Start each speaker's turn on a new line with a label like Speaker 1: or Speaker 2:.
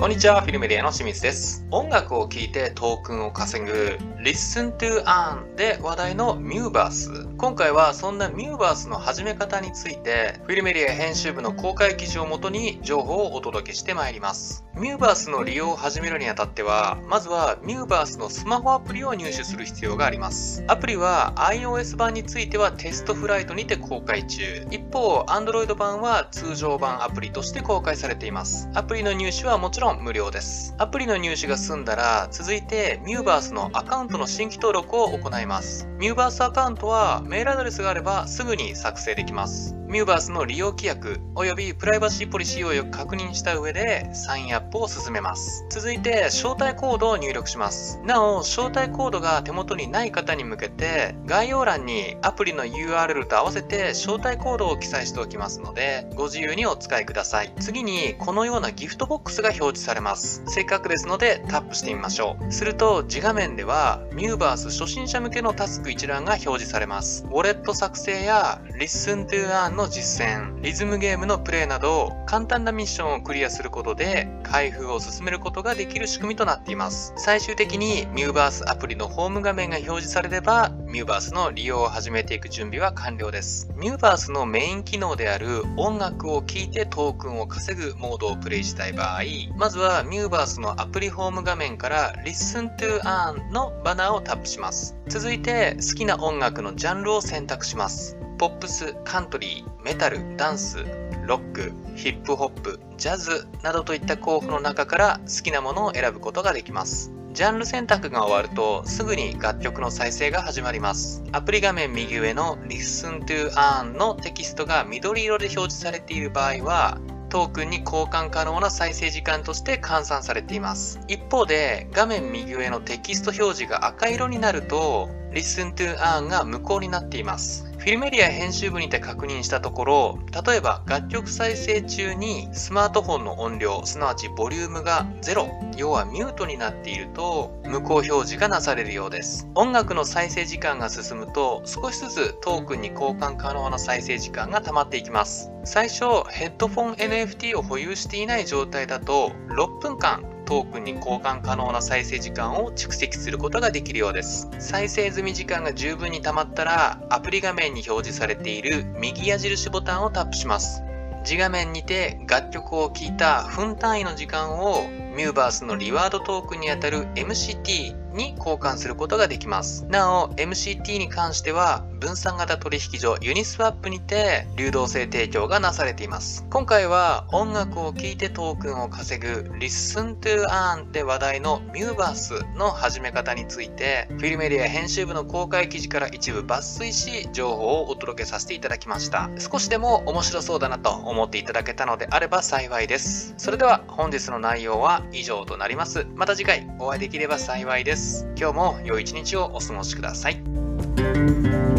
Speaker 1: こんにちは、フィルメディアの清水です。音楽を聴いてトークンを稼ぐ Listen to Earn で話題のミューバース。今回はそんなミューバースの始め方について、フィルメディア編集部の公開記事をもとに情報をお届けしてまいります。ミューバースの利用を始めるにあたっては、まずはミューバースのスマホアプリを入手する必要があります。アプリは iOS 版についてはテストフライトにて公開中。一方、Android 版は通常版アプリとして公開されています。アプリの入手はもちろん無料です。アプリの入手が済んだら、続いてミューバースのアカウントの新規登録を行います。ミューバースアカウントはメールアドレスがあればすぐに作成できます。ミューバースの利用規約及びプライバシーポリシーをよく確認した上でサインアップを進めます。続いて招待コードを入力します。なお、招待コードが手元にない方に向けて概要欄にアプリの URL と合わせて招待コードを記載しておきますのでご自由にお使いください。次にこのようなギフトボックスが表示されます。せっかくですのでタップしてみましょう。すると自画面ではミューバース初心者向けのタスク一覧が表示されます。ウォレット作成や Listen to Earn の実践、リズムゲームのプレイなど簡単なミッションをクリアすることで開封を進めることができる仕組みとなっています。最終的にミューバースアプリのホーム画面が表示されればミューバースの利用を始めていく準備は完了です。ミューバースのメイン機能である音楽を聴いてトークンを稼ぐモードをプレイしたい場合、まずはミューバースのアプリホーム画面から Listen to Earn のバナーをタップします。続いて好きな音楽のジャンルを選択します。ポップス、カントリー、メタル、ダンス、ロック、ヒップホップ、ジャズなどといった候補の中から好きなものを選ぶことができます。ジャンル選択が終わるとすぐに楽曲の再生が始まります。アプリ画面右上の Listen to Earn のテキストが緑色で表示されている場合はトークンに交換可能な再生時間として換算されています。一方で画面右上のテキスト表示が赤色になると Listen to Earn が無効になっています。フィルメディア編集部にて確認したところ、例えば楽曲再生中にスマートフォンの音量、すなわちボリュームが0、要はミュートになっていると無効表示がなされるようです。音楽の再生時間が進むと少しずつトークンに交換可能な再生時間が溜まっていきます。最初、ヘッドフォン NFT を保有していない状態だと6分間トークンに交換可能な再生時間を蓄積することができるようです。再生済み時間が十分にたまったら、アプリ画面に表示されている右矢印ボタンをタップします。次画面にて楽曲を聴いた分単位の時間をミューバースのリワードトークンにあたる MCT に交換することができます。なお、MCT に関しては分散型取引所ユニスワップにて流動性提供がなされています。今回は音楽を聴いてトークンを稼ぐ Listen to Earn って話題のミューバースの始め方についてフィルメディア編集部の公開記事から一部抜粋し情報をお届けさせていただきました。少しでも面白そうだなと思っていただけたのであれば幸いです。それでは本日の内容は以上となります。また次回お会いできれば幸いですです。今日も良い一日をお過ごしください。